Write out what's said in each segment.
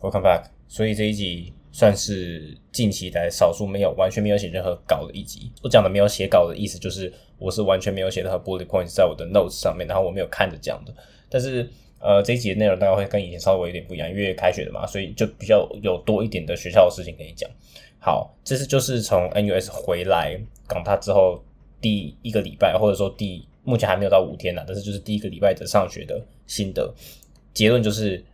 Welcome back。所以这一集算是近期来少数没有完全没有写任何稿的一集。我讲的没有写稿的意思，就是我是完全没有写任何 bullet points 在我的 notes 上面，然后我没有看着讲的。但是呃，这一集的内容大概会跟以前稍微有点不一样，因为开学了嘛，所以就比较有多一点的学校的事情可以讲。好，这是就是从 NUS 回来港大之后第一个礼拜，或者说第目前还没有到五天呢，但是就是第一个礼拜的上学的心得结论就是。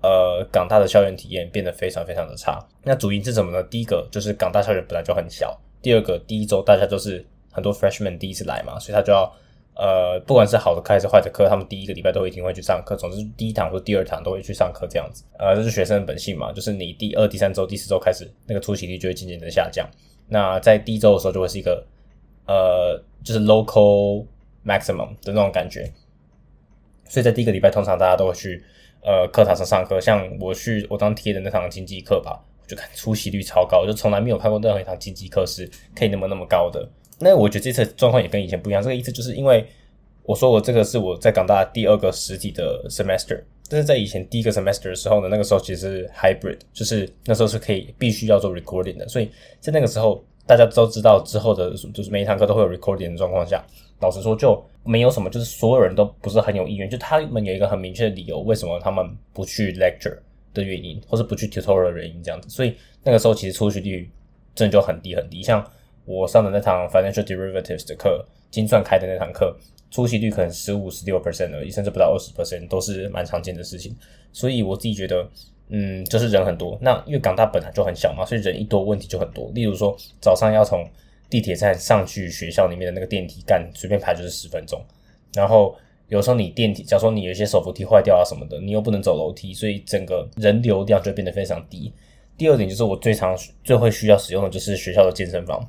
呃，港大的校园体验变得非常非常的差。那主因是什么呢？第一个就是港大校园本来就很小，第二个第一周大家都是很多 freshman 第一次来嘛，所以他就要呃，不管是好的课还是坏的课，他们第一个礼拜都一定会去上课。总之第一堂或第二堂都会去上课这样子。呃，这是学生的本性嘛，就是你第二、第三周、第四周开始，那个出席率就会渐渐的下降。那在第一周的时候就会是一个呃，就是 local maximum 的那种感觉。所以在第一个礼拜，通常大家都会去。呃，课堂上上课，像我去我当贴的那堂经济课吧，我就看出席率超高，就从来没有看过任何一堂经济课是可以那么那么高的。那我觉得这次状况也跟以前不一样，这个意思就是因为我说我这个是我在港大第二个实体的 semester，但是在以前第一个 semester 的时候呢，那个时候其实是 hybrid，就是那时候是可以必须要做 recording 的，所以在那个时候大家都知道之后的，就是每一堂课都会有 recording 的状况下。老实说，就没有什么，就是所有人都不是很有意愿。就他们有一个很明确的理由，为什么他们不去 lecture 的原因，或是不去 tutorial 的原因，这样子。所以那个时候其实出席率真的就很低很低。像我上的那堂 financial derivatives 的课，金算开的那堂课，出席率可能十五、十六 percent 而已，甚至不到二十 percent，都是蛮常见的事情。所以我自己觉得，嗯，就是人很多。那因为港大本来就很小嘛，所以人一多，问题就很多。例如说，早上要从地铁站上去学校里面的那个电梯，干随便排就是十分钟。然后有时候你电梯，假如说你有一些手扶梯坏掉啊什么的，你又不能走楼梯，所以整个人流量就变得非常低。第二点就是我最常最会需要使用的就是学校的健身房。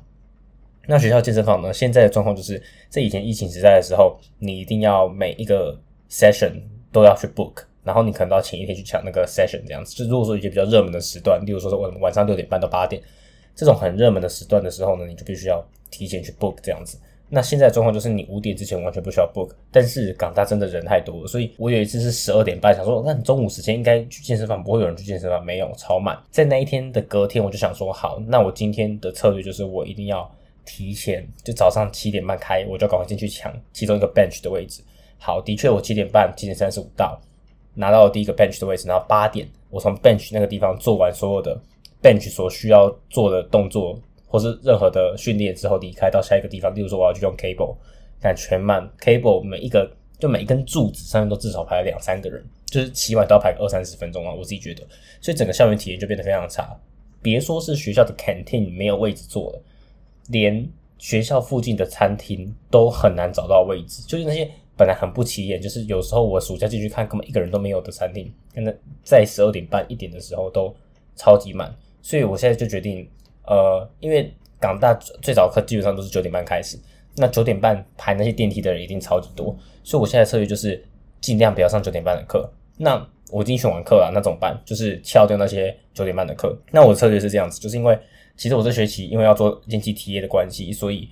那学校健身房呢，现在的状况就是在以前疫情时代的时候，你一定要每一个 session 都要去 book，然后你可能到前一天去抢那个 session 这样子。就如果说一些比较热门的时段，例如说是晚晚上六点半到八点。这种很热门的时段的时候呢，你就必须要提前去 book 这样子。那现在状况就是你五点之前完全不需要 book，但是港大真的人太多了，所以我有一次是十二点半想说，那你中午时间应该去健身房，不会有人去健身房，没有超满。在那一天的隔天，我就想说，好，那我今天的策略就是我一定要提前，就早上七点半开，我就赶快进去抢其中一个 bench 的位置。好，的确我七点半七点三十五到拿到第一个 bench 的位置，然后八点我从 bench 那个地方做完所有的。bench 所需要做的动作，或是任何的训练之后离开到下一个地方，例如说我要去用 cable，看全慢 cable 每一个就每一根柱子上面都至少排了两三个人，就是起码都要排个二三十分钟啊，我自己觉得，所以整个校园体验就变得非常差。别说是学校的 canteen 没有位置坐了，连学校附近的餐厅都很难找到位置，就是那些本来很不起眼，就是有时候我暑假进去看根本一个人都没有的餐厅，可能在十二点半一点的时候都超级满。所以我现在就决定，呃，因为港大最早课基本上都是九点半开始，那九点半排那些电梯的人一定超级多，所以我现在策略就是尽量不要上九点半的课。那我已经选完课了，那怎么办？就是翘掉那些九点半的课。那我的策略是这样子，就是因为其实我这学期因为要做经济体验的关系，所以。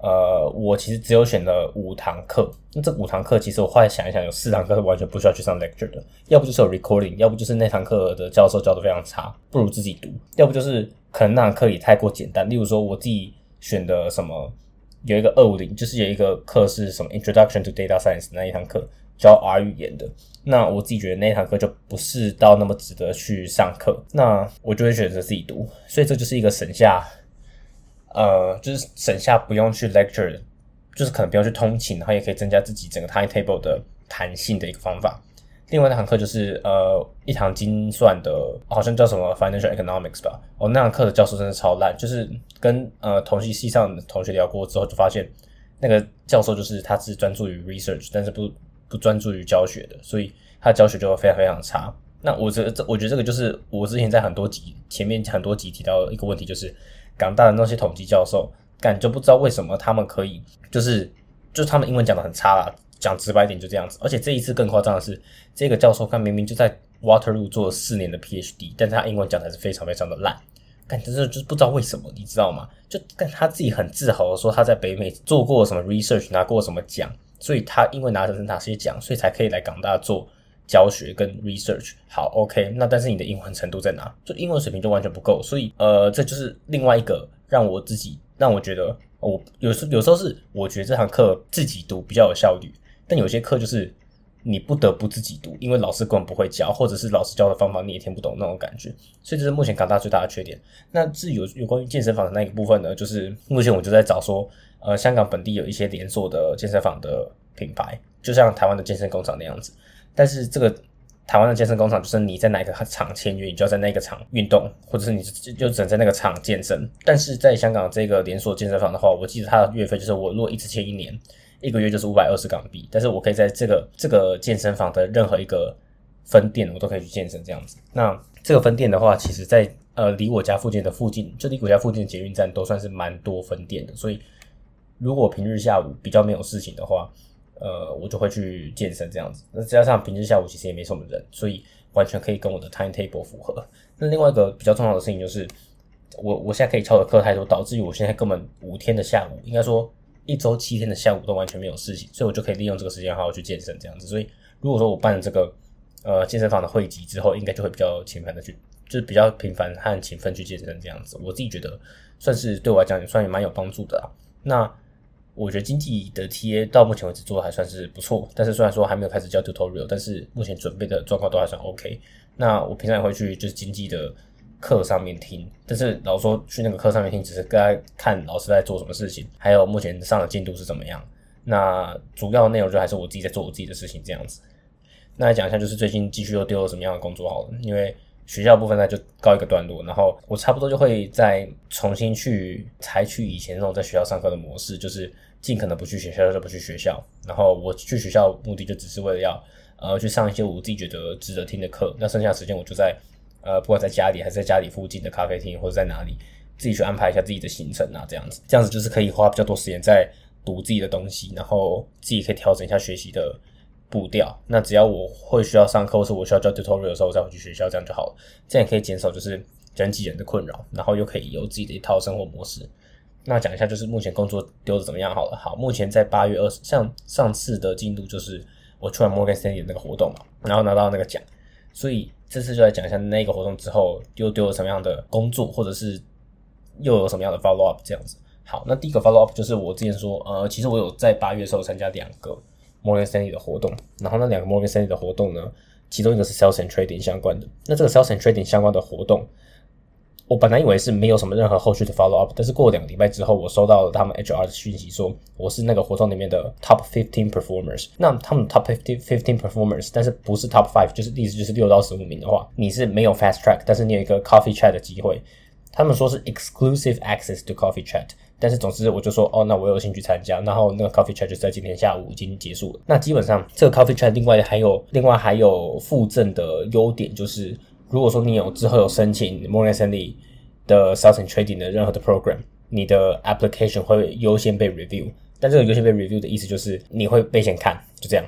呃，我其实只有选了五堂课，那这五堂课其实我后来想一想，有四堂课是完全不需要去上 lecture 的，要不就是有 recording，要不就是那堂课的教授教的非常差，不如自己读，要不就是可能那堂课也太过简单。例如说我自己选的什么，有一个二五零，就是有一个课是什么 Introduction to Data Science 那一堂课教 R 语言的，那我自己觉得那堂课就不是到那么值得去上课，那我就会选择自己读，所以这就是一个省下。呃，就是省下不用去 lecture，就是可能不用去通勤，然后也可以增加自己整个 timetable 的弹性的一个方法。另外那堂课就是呃一堂精算的，好像叫什么 financial economics 吧。哦，那堂课的教授真的超烂，就是跟呃同系系上的同学聊过之后，就发现那个教授就是他是专注于 research，但是不不专注于教学的，所以他教学就会非常非常差。那我这这我觉得这个就是我之前在很多集前面很多集提到一个问题，就是。港大的那些统计教授，感就不知道为什么他们可以，就是就是他们英文讲的很差啦，讲直白点就这样子。而且这一次更夸张的是，这个教授看明明就在 Waterloo 做了四年的 PhD，但他英文讲的还是非常非常的烂，感真是就是不知道为什么，你知道吗？就但他自己很自豪的说他在北美做过什么 research，拿过什么奖，所以他因为拿的是哪些奖，所以才可以来港大做教学跟 research。好，OK，那但是你的英文程度在哪？就英文水平就完全不够，所以呃，这就是另外一个让我自己让我觉得，我有时有时候是我觉得这堂课自己读比较有效率，但有些课就是你不得不自己读，因为老师根本不会教，或者是老师教的方法你也听不懂那种感觉，所以这是目前港大最大的缺点。那至于有有关于健身房的那一个部分呢，就是目前我就在找说，呃，香港本地有一些连锁的健身房的品牌，就像台湾的健身工厂那样子，但是这个。台湾的健身工厂就是你在哪个厂签约，你就要在那个厂运动，或者是你就只能在那个厂健身。但是在香港这个连锁健身房的话，我记得它的月费就是我如果一直签一年，一个月就是五百二十港币。但是我可以在这个这个健身房的任何一个分店，我都可以去健身这样子。那这个分店的话，其实在呃离我家附近的附近，就离我家附近的捷运站都算是蛮多分店的。所以如果平日下午比较没有事情的话，呃，我就会去健身这样子。那加上平时下午其实也没什么人，所以完全可以跟我的 timetable 符合。那另外一个比较重要的事情就是，我我现在可以翘的课太多，导致于我现在根本五天的下午，应该说一周七天的下午都完全没有事情，所以我就可以利用这个时间好好去健身这样子。所以如果说我办了这个呃健身房的会籍之后，应该就会比较频繁的去，就是比较频繁和勤奋去健身这样子。我自己觉得算是对我来讲也算也蛮有帮助的啊。那我觉得经济的 TA 到目前为止做的还算是不错，但是虽然说还没有开始教 tutorial，但是目前准备的状况都还算 OK。那我平常也会去就是经济的课上面听，但是老说去那个课上面听，只是该看老师在做什么事情，还有目前上的进度是怎么样。那主要内容就还是我自己在做我自己的事情这样子。那来讲一下，就是最近继续又丢了什么样的工作好了，因为学校部分呢就告一个段落，然后我差不多就会再重新去采取以前那种在学校上课的模式，就是。尽可能不去学校就不去学校，然后我去学校目的就只是为了要呃去上一些我自己觉得值得听的课。那剩下时间我就在呃不管在家里还是在家里附近的咖啡厅或者在哪里自己去安排一下自己的行程啊，这样子这样子就是可以花比较多时间在读自己的东西，然后自己可以调整一下学习的步调。那只要我会需要上课或是我需要教 tutorial 的时候，我再回去学校这样就好了。这样可以减少就是人挤人的困扰，然后又可以有自己的一套生活模式。那讲一下，就是目前工作丢的怎么样好了。好，目前在八月二十，像上次的进度就是我去完 Morgan Stanley 那个活动嘛，然后拿到那个奖，所以这次就来讲一下那个活动之后又丢了什么样的工作，或者是又有什么样的 follow up 这样子。好，那第一个 follow up 就是我之前说，呃，其实我有在八月的时候参加两个 Morgan Stanley 的活动，然后那两个 Morgan Stanley 的活动呢，其中一个是 Sales and Trading 相关的，那这个 Sales and Trading 相关的活动。我本来以为是没有什么任何后续的 follow up，但是过两个礼拜之后，我收到了他们 HR 的讯息，说我是那个活动里面的 top fifteen performers。那他们 top fifteen fifteen performers，但是不是 top five，就是意思就是六到十五名的话，你是没有 fast track，但是你有一个 coffee chat 的机会。他们说是 exclusive access to coffee chat，但是总之我就说哦，那我有兴趣参加。然后那个 coffee chat 就在今天下午已经结束了。那基本上这个 coffee chat 另外还有另外还有附赠的优点，就是如果说你有之后有申请 Morgan Stanley。的 sales and trading 的任何的 program，你的 application 会优先被 review，但这个优先被 review 的意思就是你会被先看，就这样。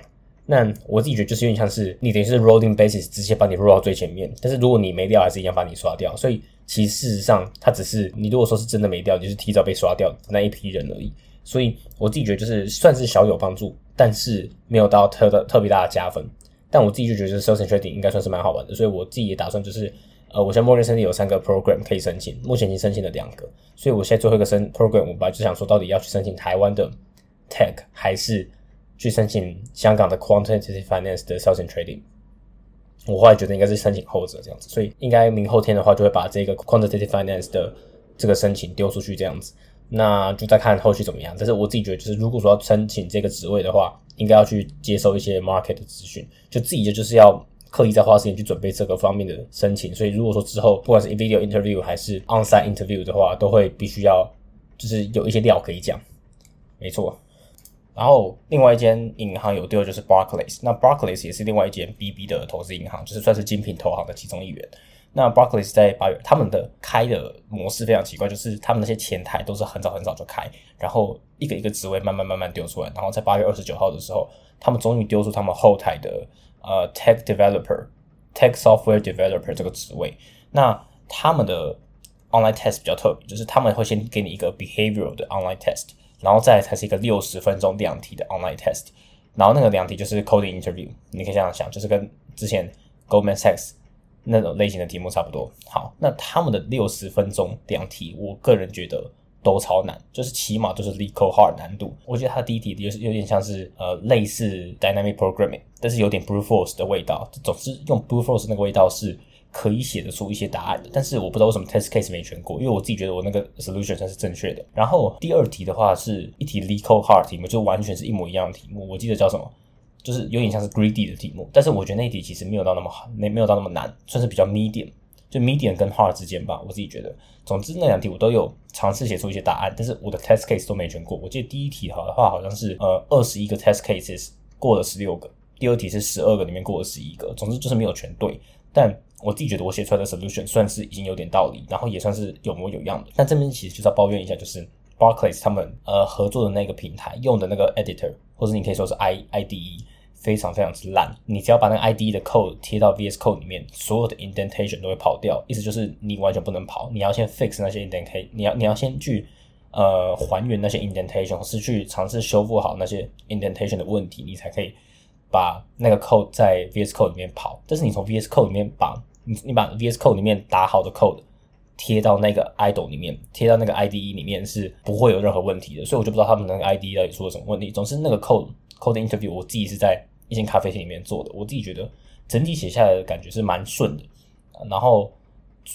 那我自己觉得就是有点像是你等于是 rolling basis 直接把你 roll 到最前面，但是如果你没掉，还是一样把你刷掉。所以其实事实上它只是你如果说是真的没掉，就是提早被刷掉那一批人而已。所以我自己觉得就是算是小有帮助，但是没有到特的特别大的加分。但我自己就觉得 sales and trading 应该算是蛮好玩的，所以我自己也打算就是。呃，我现在默认申请有三个 program 可以申请，目前已经申请了两个，所以我现在最后一个申 program，我本来就想说，到底要去申请台湾的 tech，还是去申请香港的 quantitative finance 的 sales and trading？我后来觉得应该是申请后者这样子，所以应该明后天的话，就会把这个 quantitative finance 的这个申请丢出去这样子，那就再看后续怎么样。但是我自己觉得，就是如果说要申请这个职位的话，应该要去接受一些 market 的资讯，就自己就就是要。刻意在花时间去准备这个方面的申请，所以如果说之后不管是 video interview 还是 onsite interview 的话，都会必须要就是有一些料可以讲。没错，然后另外一间银行有丢就是 Barclays，那 Barclays 也是另外一间 BB 的投资银行，就是算是精品投行的其中一员。那 Barclays 在八月，他们的开的模式非常奇怪，就是他们那些前台都是很早很早就开，然后一个一个职位慢慢慢慢丢出来，然后在八月二十九号的时候，他们终于丢出他们后台的。呃，tech developer、tech software developer 这个职位，那他们的 online test 比较特别，就是他们会先给你一个 behavioral 的 online test，然后再才是一个六十分钟两题的 online test，然后那个两题就是 coding interview，你可以这样想，就是跟之前 Goldman Sachs 那种类型的题目差不多。好，那他们的六十分钟两题，我个人觉得都超难，就是起码都是 l e c o hard 难度。我觉得它第一题就是有点像是呃类似 dynamic programming，但是有点 brute force 的味道。总之用 brute force 那个味道是。可以写得出一些答案的，但是我不知道为什么 test case 没全过，因为我自己觉得我那个 solution 算是正确的。然后第二题的话是一题 legal hard 题目，就完全是一模一样的题目。我记得叫什么，就是有点像是 greedy 的题目，但是我觉得那一题其实没有到那么好，没没有到那么难，算是比较 medium，就 medium 跟 hard 之间吧。我自己觉得，总之那两题我都有尝试写出一些答案，但是我的 test case 都没全过。我记得第一题好的话好像是呃二十一个 test cases 过了十六个，第二题是十二个里面过了十一个，总之就是没有全对，但。我自己觉得我写出来的 solution 算是已经有点道理，然后也算是有模有样的。但这边其实就是要抱怨一下，就是 Barclays 他们呃合作的那个平台用的那个 editor，或者你可以说是 I IDE，非常非常之烂。你只要把那个 ID 的 code 贴到 VS Code 里面，所有的 indentation 都会跑掉，意思就是你完全不能跑。你要先 fix 那些 indentation，你要你要先去呃还原那些 indentation，是去尝试修复好那些 indentation 的问题，你才可以把那个 code 在 VS Code 里面跑。但是你从 VS Code 里面把你你把 VS Code 里面打好的 code 贴到那个 idle 里面，贴到那个 IDE 里面是不会有任何问题的，所以我就不知道他们那个 ID 到底出了什么问题。总之，那个 code code interview 我自己是在一间咖啡厅里面做的，我自己觉得整体写下来的感觉是蛮顺的。然后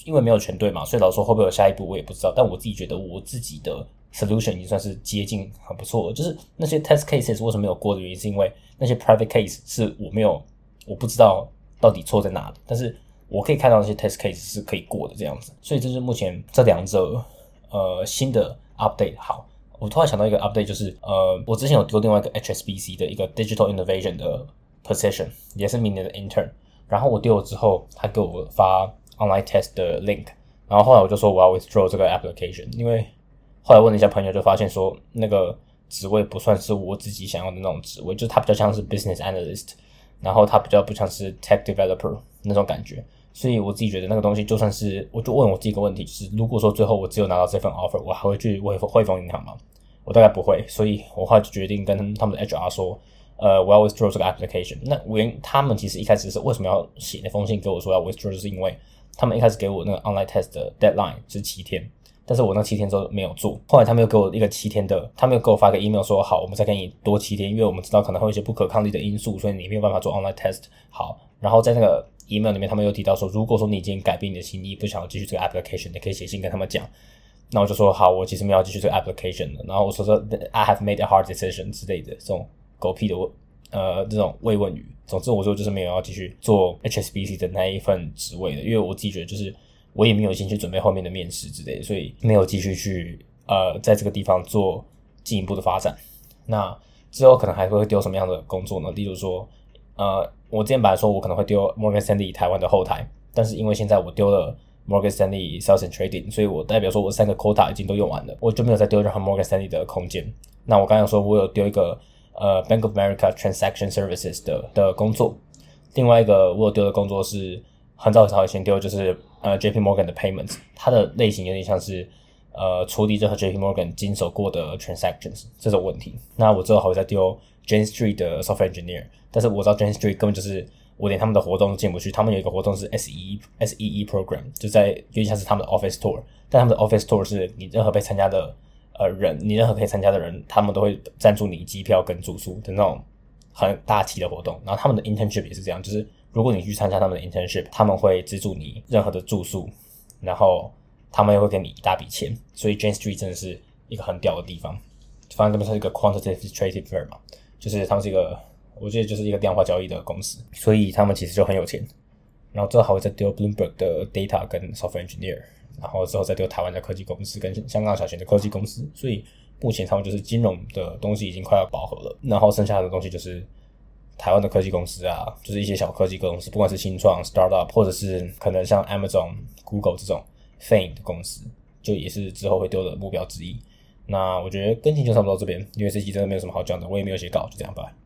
因为没有全对嘛，所以老实说会不会有下一步我也不知道。但我自己觉得我自己的 solution 已经算是接近很不错了。就是那些 test cases 为什么没有过的原因，是因为那些 private case 是我没有我不知道到底错在哪，但是。我可以看到那些 test case 是可以过的这样子，所以这是目前这两者呃新的 update。好，我突然想到一个 update，就是呃我之前有丢另外一个 HSBC 的一个 digital innovation 的 position，也是明年的 intern。然后我丢了之后，他给我发 online test 的 link，然后后来我就说我要 withdraw 这个 application，因为后来问了一下朋友，就发现说那个职位不算是我自己想要的那种职位，就是它比较像是 business analyst，然后它比较不像是 tech developer 那种感觉。所以我自己觉得那个东西，就算是我就问我自己一个问题，就是如果说最后我只有拿到这份 offer，我还会去汇汇丰银行吗？我大概不会，所以我后来就决定跟他们的 HR 说，呃，我要 withdraw 这个 application。那原他们其实一开始是为什么要写那封信给我说要 withdraw，就是因为他们一开始给我那个 online test 的 deadline 是七天，但是我那七天之后没有做，后来他们又给我一个七天的，他们又给我发个 email 说好，我们再给你多七天，因为我们知道可能会有一些不可抗力的因素，所以你没有办法做 online test。好，然后在那个 email 里面，他们又提到说，如果说你已经改变你的心意，不想要继续这个 application，你可以写信跟他们讲。那我就说好，我其实没有继续这个 application 的。然后我说说 I have made a hard decision 之类的这种狗屁的呃这种慰问语。总之我说就是没有要继续做 HSBC 的那一份职位的，因为我自己觉得就是我也没有心去准备后面的面试之类的，所以没有继续去呃在这个地方做进一步的发展。那之后可能还会丢什么样的工作呢？例如说呃。我之前本来说我可能会丢 Morgan Stanley 台湾的后台，但是因为现在我丢了 Morgan Stanley Sales and Trading，所以我代表说我三个 quota 已经都用完了，我就没有再丢任何 Morgan Stanley 的空间。那我刚刚说我有丢一个呃 Bank of America Transaction Services 的的工作，另外一个我有丢的工作是很早很早以前丢，就是呃 JP Morgan 的 Payments，它的类型有点像是呃处理任何 JP Morgan 经手过的 transactions 这种问题。那我之后还会再丢 Jane Street 的 Software Engineer。但是我知道 Jane Street 根本就是我连他们的活动都进不去。他们有一个活动是 S E S E E Program，就在有点像是他们的 Office Tour。但他们的 Office Tour 是你任何被参加的呃人，你任何可以参加的人，他们都会赞助你机票跟住宿的那种很大气的活动。然后他们的 Internship 也是这样，就是如果你去参加他们的 Internship，他们会资助你任何的住宿，然后他们也会给你一大笔钱。所以 Jane Street 真的是一个很屌的地方。反正他们是一个 Quantitative Trading Firm 嘛，就是他们是一个。我觉得就是一个量化交易的公司，所以他们其实就很有钱。然后之后还会再丢 Bloomberg 的 data 跟 software engineer，然后之后再丢台湾的科技公司跟香港小型的科技公司。所以目前他们就是金融的东西已经快要饱和了，然后剩下的东西就是台湾的科技公司啊，就是一些小科技公司，不管是新创 startup，或者是可能像 Amazon、Google 这种 fame 的公司，就也是之后会丢的目标之一。那我觉得更新就差不多这边，因为这期真的没有什么好讲的，我也没有写稿，就这样吧。